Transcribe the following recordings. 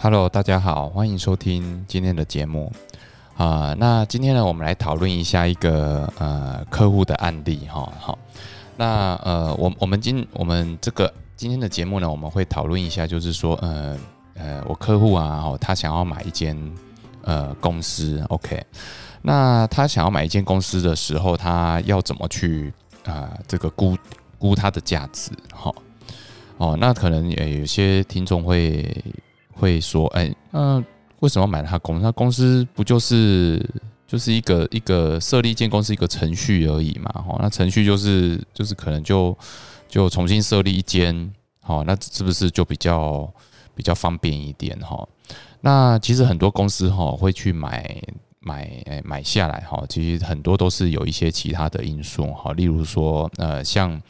Hello，大家好，欢迎收听今天的节目啊。那今天呢，我们来讨论一下一个呃客户的案例哈。好，那呃，我我们今我们这个今天的节目呢，我们会讨论一下，就是说呃呃，我客户啊，哦，他想要买一间呃公司，OK，那他想要买一间公司的时候，他要怎么去啊这个估估它的价值？哈，哦，那可能也有些听众会。会说，哎，那为什么买他公司？他公司不就是就是一个一个设立一间公司一个程序而已嘛？哈，那程序就是就是可能就就重新设立一间，好，那是不是就比较比较方便一点？哈，那其实很多公司哈会去买买买下来哈，其实很多都是有一些其他的因素哈，例如说呃像。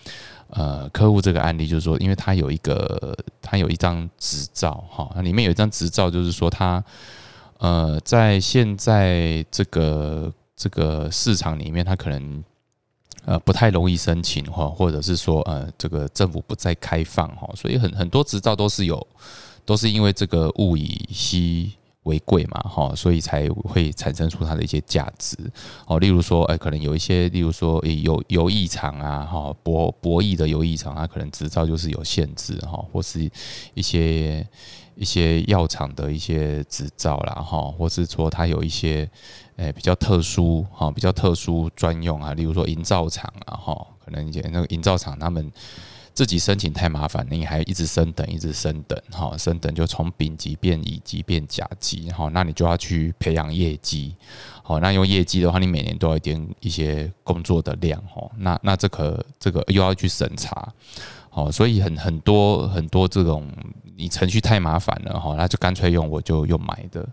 呃，客户这个案例就是说，因为他有一个，他有一张执照，哈，那里面有一张执照，就是说他，呃，在现在这个这个市场里面，他可能呃不太容易申请哈，或者是说呃这个政府不再开放哈，所以很很多执照都是有，都是因为这个物以稀。为贵嘛，哈，所以才会产生出它的一些价值哦。例如说，哎，可能有一些，例如说，有游艺场啊，哈，博博弈的游艺场，它可能执照就是有限制哈，或是一些一些药厂的一些执照啦，哈，或是说它有一些，哎，比较特殊哈，比较特殊专用啊，例如说营造厂啊，哈，可能一些那个营造厂他们。自己申请太麻烦，你还一直升等，一直升等，哈，升等就从丙级变乙级变甲级，哈，那你就要去培养业绩，好，那用业绩的话，你每年都要一点一些工作的量，哈，那那这个这个又要去审查，好，所以很很多很多这种你程序太麻烦了，哈，那就干脆用我就用买的。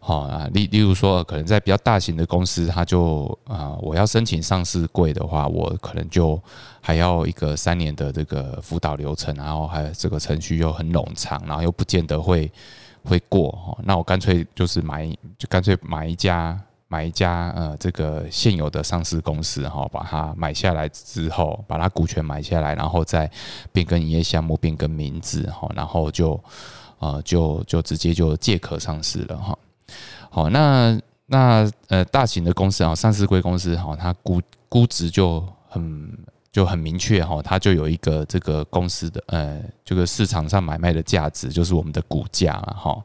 好啊，例例如说，可能在比较大型的公司，他就啊，我要申请上市柜的话，我可能就还要一个三年的这个辅导流程，然后还有这个程序又很冗长，然后又不见得会会过哈。那我干脆就是买，就干脆买一家买一家呃这个现有的上市公司哈，把它买下来之后，把它股权买下来，然后再变更营业项目，变更名字哈，然后就呃就就直接就借壳上市了哈。好，那那呃，大型的公司啊，上市贵公司哈，它估估值就很就很明确哈，它就有一个这个公司的呃，这个市场上买卖的价值，就是我们的股价了哈。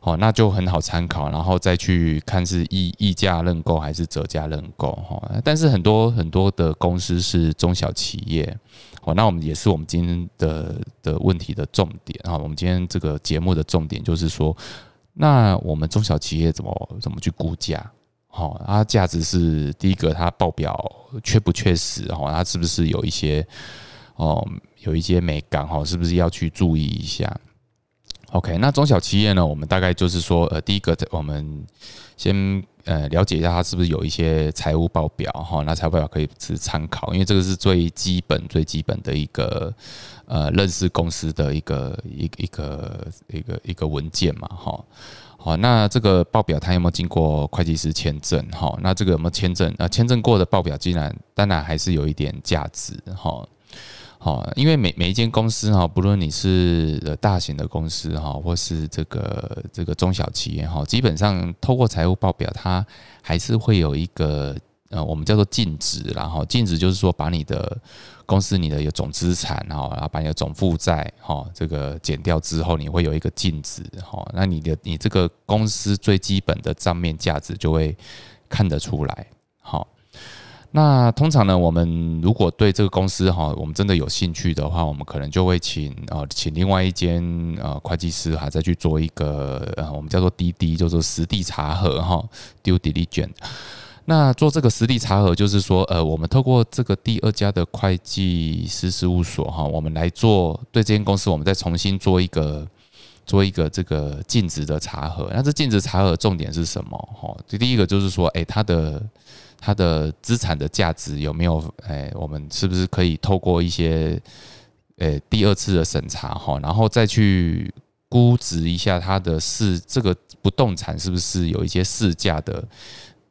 好，那就很好参考，然后再去看是溢溢价认购还是折价认购哈。但是很多很多的公司是中小企业，好，那我们也是我们今天的的问题的重点啊。我们今天这个节目的重点就是说。那我们中小企业怎么怎么去估价？好，它价值是第一个，它报表确不确实？哈，它是不是有一些哦，有一些美感？哈，是不是要去注意一下？OK，那中小企业呢？我们大概就是说，呃，第一个，我们先。呃，了解一下它是不是有一些财务报表哈？那财务报表可以是参考，因为这个是最基本、最基本的一个呃认识公司的一个一一个一个一个文件嘛哈。好，那这个报表它有没有经过会计师签证哈？那这个有没有签证？呃，签证过的报表，既然当然还是有一点价值哈。哦，因为每每一间公司哈，不论你是大型的公司哈，或是这个这个中小企业哈，基本上透过财务报表，它还是会有一个呃，我们叫做净值，然后净值就是说把你的公司你的有总资产哈，然后把你的总负债哈，这个减掉之后，你会有一个净值哈，那你的你这个公司最基本的账面价值就会看得出来，好。那通常呢，我们如果对这个公司哈，我们真的有兴趣的话，我们可能就会请呃，请另外一间呃会计师哈，再去做一个呃，我们叫做滴滴，叫做实地查核哈，due diligence。那做这个实地查核，就是说呃，我们透过这个第二家的会计师事务所哈，我们来做对这间公司，我们再重新做一个做一个这个尽职的查核。那这尽职查核重点是什么哈？这第一个就是说，哎，它的它的资产的价值有没有？哎，我们是不是可以透过一些，呃，第二次的审查哈，然后再去估值一下它的市这个不动产是不是有一些市价的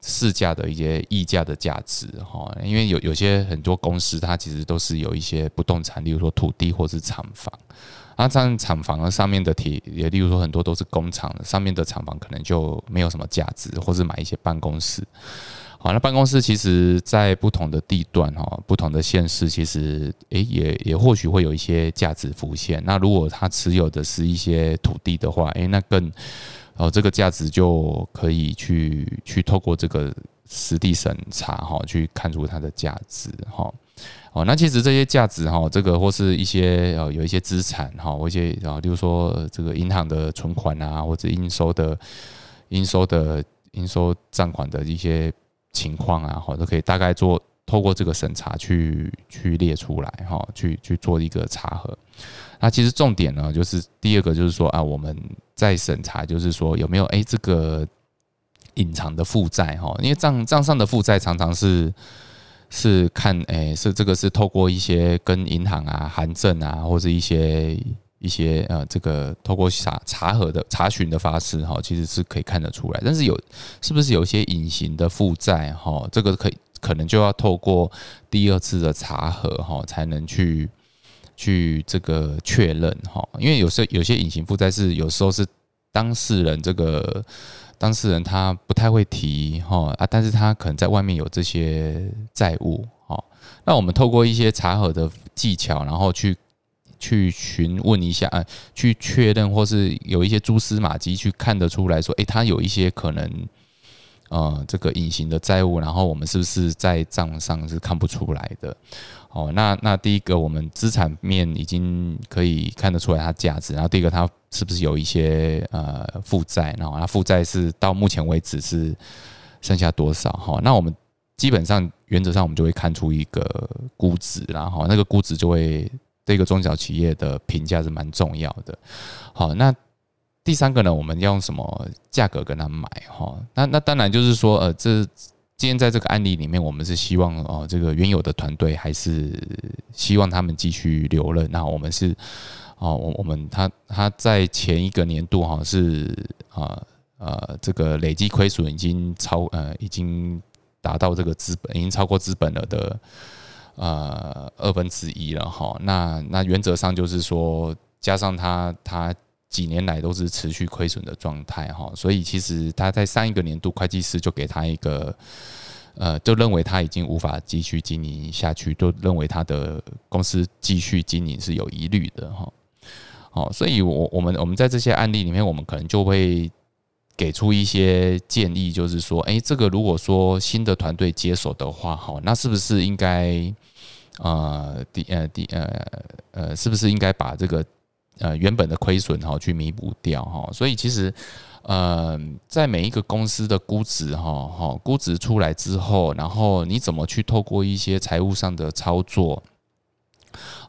市价的一些溢价的价值哈，因为有有些很多公司它其实都是有一些不动产，例如说土地或是厂房，那这样厂房上面的铁也例如说很多都是工厂上面的厂房可能就没有什么价值，或是买一些办公室。好，那办公室其实，在不同的地段哈，不同的县市，其实诶，也也或许会有一些价值浮现。那如果他持有的是一些土地的话，诶，那更哦，这个价值就可以去去透过这个实地审查哈，去看出它的价值哈。哦，那其实这些价值哈，这个或是一些呃有一些资产哈，或一些啊，例如说这个银行的存款啊，或者应收的应收的应收账款的一些。情况啊，或者可以大概做透过这个审查去去列出来哈，去去做一个查核。那其实重点呢，就是第二个就是说啊，我们在审查，就是说有没有哎这个隐藏的负债哈，因为账账上的负债常常是是看哎是这个是透过一些跟银行啊函证啊或者一些。一些呃，这个透过查查核的查询的方式哈，其实是可以看得出来。但是有是不是有一些隐形的负债哈？这个可以可能就要透过第二次的查核哈，才能去去这个确认哈。因为有时候有些隐形负债是有时候是当事人这个当事人他不太会提哈啊，但是他可能在外面有这些债务哈。那我们透过一些查核的技巧，然后去。去询问一下，呃，去确认，或是有一些蛛丝马迹去看得出来说，诶，他有一些可能，呃，这个隐形的债务，然后我们是不是在账上是看不出来的？哦，那那第一个，我们资产面已经可以看得出来它价值，然后第一个，它是不是有一些呃负债？然后它负债是到目前为止是剩下多少？哈，那我们基本上原则上我们就会看出一个估值，然后那个估值就会。这个中小企业的评价是蛮重要的。好，那第三个呢，我们要用什么价格跟他买？哈，那那当然就是说，呃，这今天在这个案例里面，我们是希望哦，这个原有的团队还是希望他们继续留任。那我们是哦，我我们他他在前一个年度哈是啊呃这个累计亏损已经超呃已经达到这个资本已经超过资本了的。呃，二分之一了哈，那那原则上就是说，加上他他几年来都是持续亏损的状态哈，所以其实他在上一个年度会计师就给他一个，呃，就认为他已经无法继续经营下去，就认为他的公司继续经营是有疑虑的哈，好，所以我我们我们在这些案例里面，我们可能就会。给出一些建议，就是说，哎，这个如果说新的团队接手的话，哈，那是不是应该，呃，第呃第呃呃，是不是应该把这个呃原本的亏损哈去弥补掉哈？所以其实，呃，在每一个公司的估值哈哈估值出来之后，然后你怎么去透过一些财务上的操作，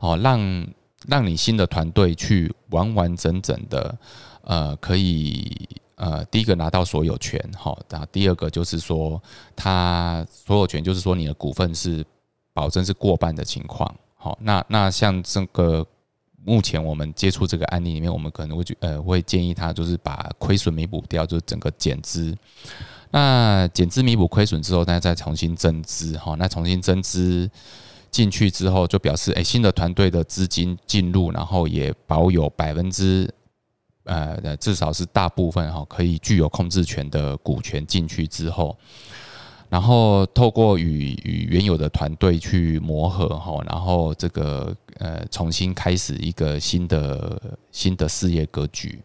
哦，让让你新的团队去完完整整的，呃，可以。呃，第一个拿到所有权，哈，然后第二个就是说，他所有权就是说你的股份是保证是过半的情况，好，那那像这个目前我们接触这个案例里面，我们可能会觉呃会建议他就是把亏损弥补掉，就是整个减资，那减资弥补亏损之后，大家再重新增资，哈，那重新增资进去之后，就表示哎新的团队的资金进入，然后也保有百分之。呃，至少是大部分哈，可以具有控制权的股权进去之后，然后透过与与原有的团队去磨合哈，然后这个呃重新开始一个新的新的事业格局。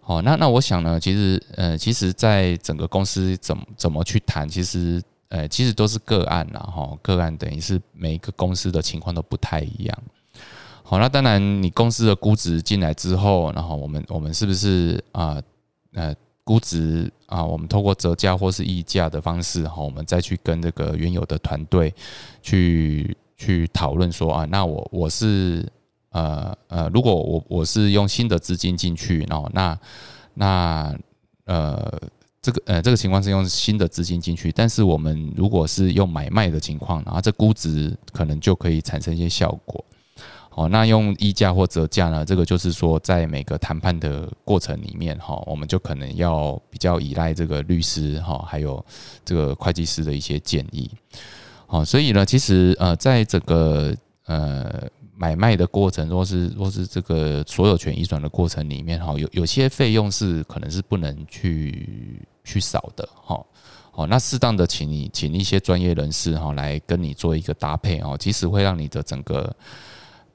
好，那那我想呢，其实呃，其实在整个公司怎么怎么去谈，其实呃，其实都是个案啦哈，个案等于是每一个公司的情况都不太一样。好，那当然，你公司的估值进来之后，然后我们我们是不是啊呃估值啊，我们透过折价或是溢价的方式，哈，我们再去跟这个原有的团队去去讨论说啊，那我我是呃呃，如果我我是用新的资金进去，然后那那呃这个呃这个情况是用新的资金进去，但是我们如果是用买卖的情况，然后这估值可能就可以产生一些效果。哦，那用溢价或折价呢？这个就是说，在每个谈判的过程里面，哈，我们就可能要比较依赖这个律师，哈，还有这个会计师的一些建议。好，所以呢，其实呃，在这个呃买卖的过程，或是或是这个所有权移转的过程里面，哈，有有些费用是可能是不能去去少的，哈。哦，那适当的请你请一些专业人士哈来跟你做一个搭配哦，其实会让你的整个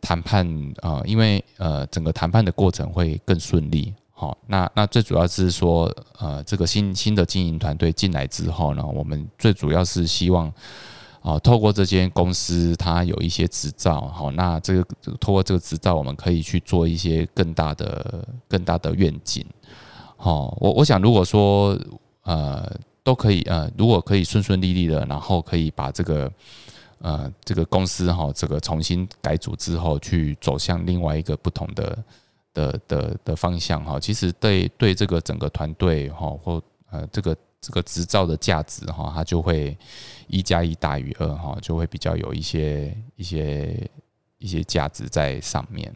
谈判啊，因为呃整个谈判的过程会更顺利。好，那那最主要是说呃这个新新的经营团队进来之后呢，我们最主要是希望啊透过这间公司它有一些执照，好，那这个透过这个执照，我们可以去做一些更大的更大的愿景。好，我我想如果说呃。都可以呃，如果可以顺顺利利的，然后可以把这个呃这个公司哈，这个重新改组之后，去走向另外一个不同的的的的方向哈。其实对对这个整个团队哈，或呃这个这个执照的价值哈，它就会一加一大于二哈，就会比较有一些一些一些价值在上面。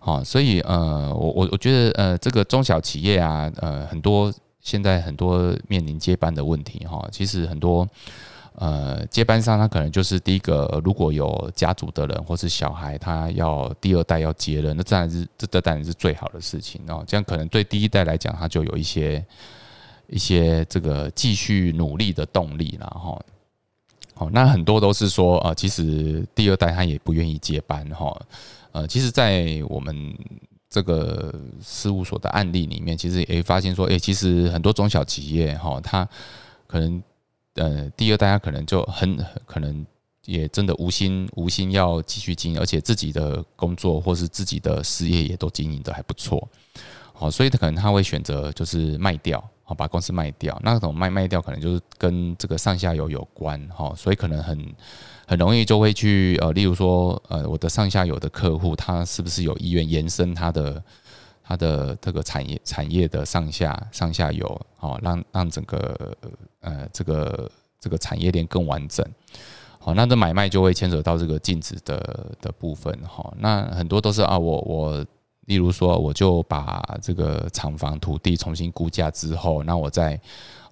好，所以呃，我我我觉得呃，这个中小企业啊，呃，很多。现在很多面临接班的问题哈，其实很多呃接班上他可能就是第一个，如果有家族的人或是小孩，他要第二代要接任，那当然是这这当然是最好的事情哦。这样可能对第一代来讲，他就有一些一些这个继续努力的动力了哈。好，那很多都是说啊，其实第二代他也不愿意接班哈。呃，其实，在我们这个事务所的案例里面，其实也发现说，哎，其实很多中小企业哈，他可能呃，第二大家可能就很可能也真的无心无心要继续经营，而且自己的工作或是自己的事业也都经营的还不错，好，所以他可能他会选择就是卖掉，好把公司卖掉，那种卖卖掉可能就是跟这个上下游有关哈，所以可能很。很容易就会去呃，例如说呃，我的上下游的客户，他是不是有意愿延伸他的它的这个产业产业的上下上下游，好让让整个呃这个这个产业链更完整，好，那这买卖就会牵扯到这个禁止的的部分，哈，那很多都是啊，我我例如说我就把这个厂房土地重新估价之后，那我再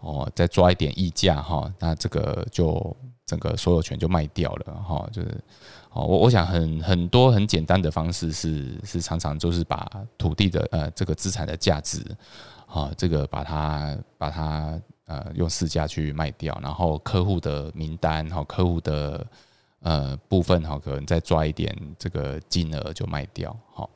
哦再抓一点溢价哈，那这个就。整个所有权就卖掉了哈，就是哦，我我想很很多很简单的方式是是常常就是把土地的呃这个资产的价值啊，这个把它把它呃用市价去卖掉，然后客户的名单哈，客户的呃部分哈，可能再抓一点这个金额就卖掉好。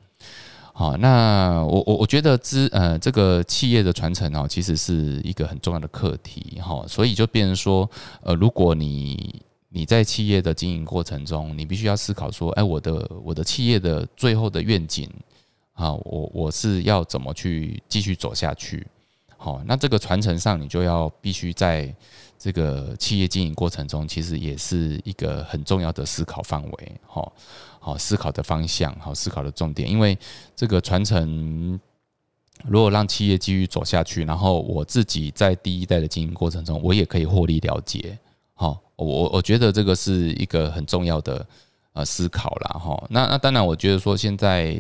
好，那我我我觉得资呃这个企业的传承哦，其实是一个很重要的课题哈，所以就变成说，呃，如果你你在企业的经营过程中，你必须要思考说，哎，我的我的企业的最后的愿景啊，我我是要怎么去继续走下去？好，那这个传承上，你就要必须在这个企业经营过程中，其实也是一个很重要的思考范围，好。好，思考的方向，好，思考的重点，因为这个传承，如果让企业继续走下去，然后我自己在第一代的经营过程中，我也可以获利了结，好，我我觉得这个是一个很重要的呃思考啦。哈。那那当然，我觉得说现在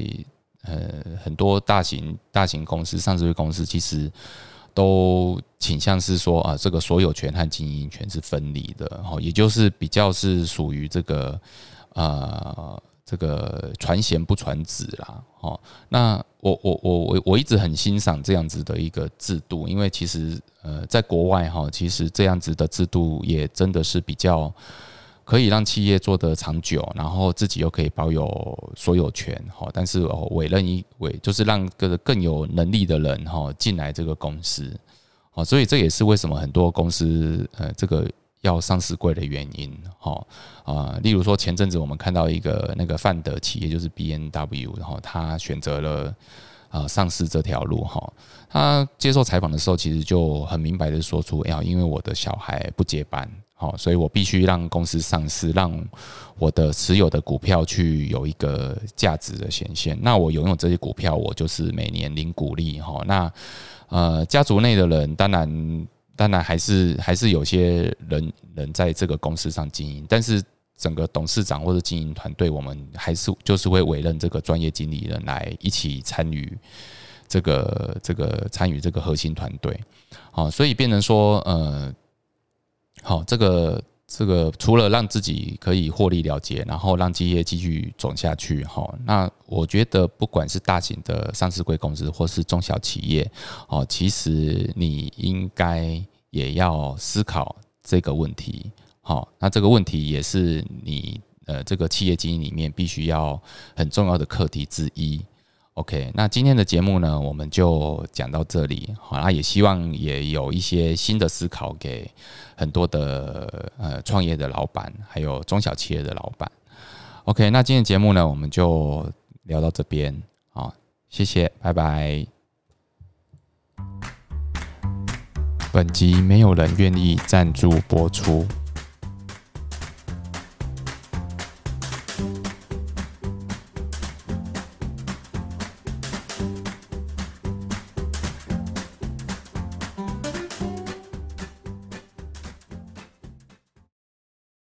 呃很多大型大型公司、上市公司其实都倾向是说啊，这个所有权和经营权是分离的，哈，也就是比较是属于这个呃。这个传贤不传子啦，哦，那我我我我我一直很欣赏这样子的一个制度，因为其实呃，在国外哈，其实这样子的制度也真的是比较可以让企业做得长久，然后自己又可以保有所有权，哈，但是哦，委任一委就是让个更有能力的人哈进来这个公司，哦，所以这也是为什么很多公司呃这个。要上市贵的原因，哈啊，例如说前阵子我们看到一个那个范德企业就是 B N W，然后他选择了啊上市这条路，哈，他接受采访的时候其实就很明白的说出，要因为我的小孩不接班，好，所以我必须让公司上市，让我的持有的股票去有一个价值的显现，那我拥有这些股票，我就是每年领股利，哈，那呃家族内的人当然。当然还是还是有些人人在这个公司上经营，但是整个董事长或者经营团队，我们还是就是会委任这个专业经理人来一起参与这个这个参与这个核心团队。好，所以变成说，呃，好，这个这个除了让自己可以获利了结，然后让企业继续走下去，哈，那我觉得不管是大型的上市贵公司或是中小企业，哦，其实你应该也要思考这个问题。好，那这个问题也是你呃这个企业经营里面必须要很重要的课题之一。OK，那今天的节目呢，我们就讲到这里。好，那也希望也有一些新的思考给很多的呃创业的老板，还有中小企业的老板。OK，那今天节目呢，我们就聊到这边。好，谢谢，拜拜。本集没有人愿意赞助播出。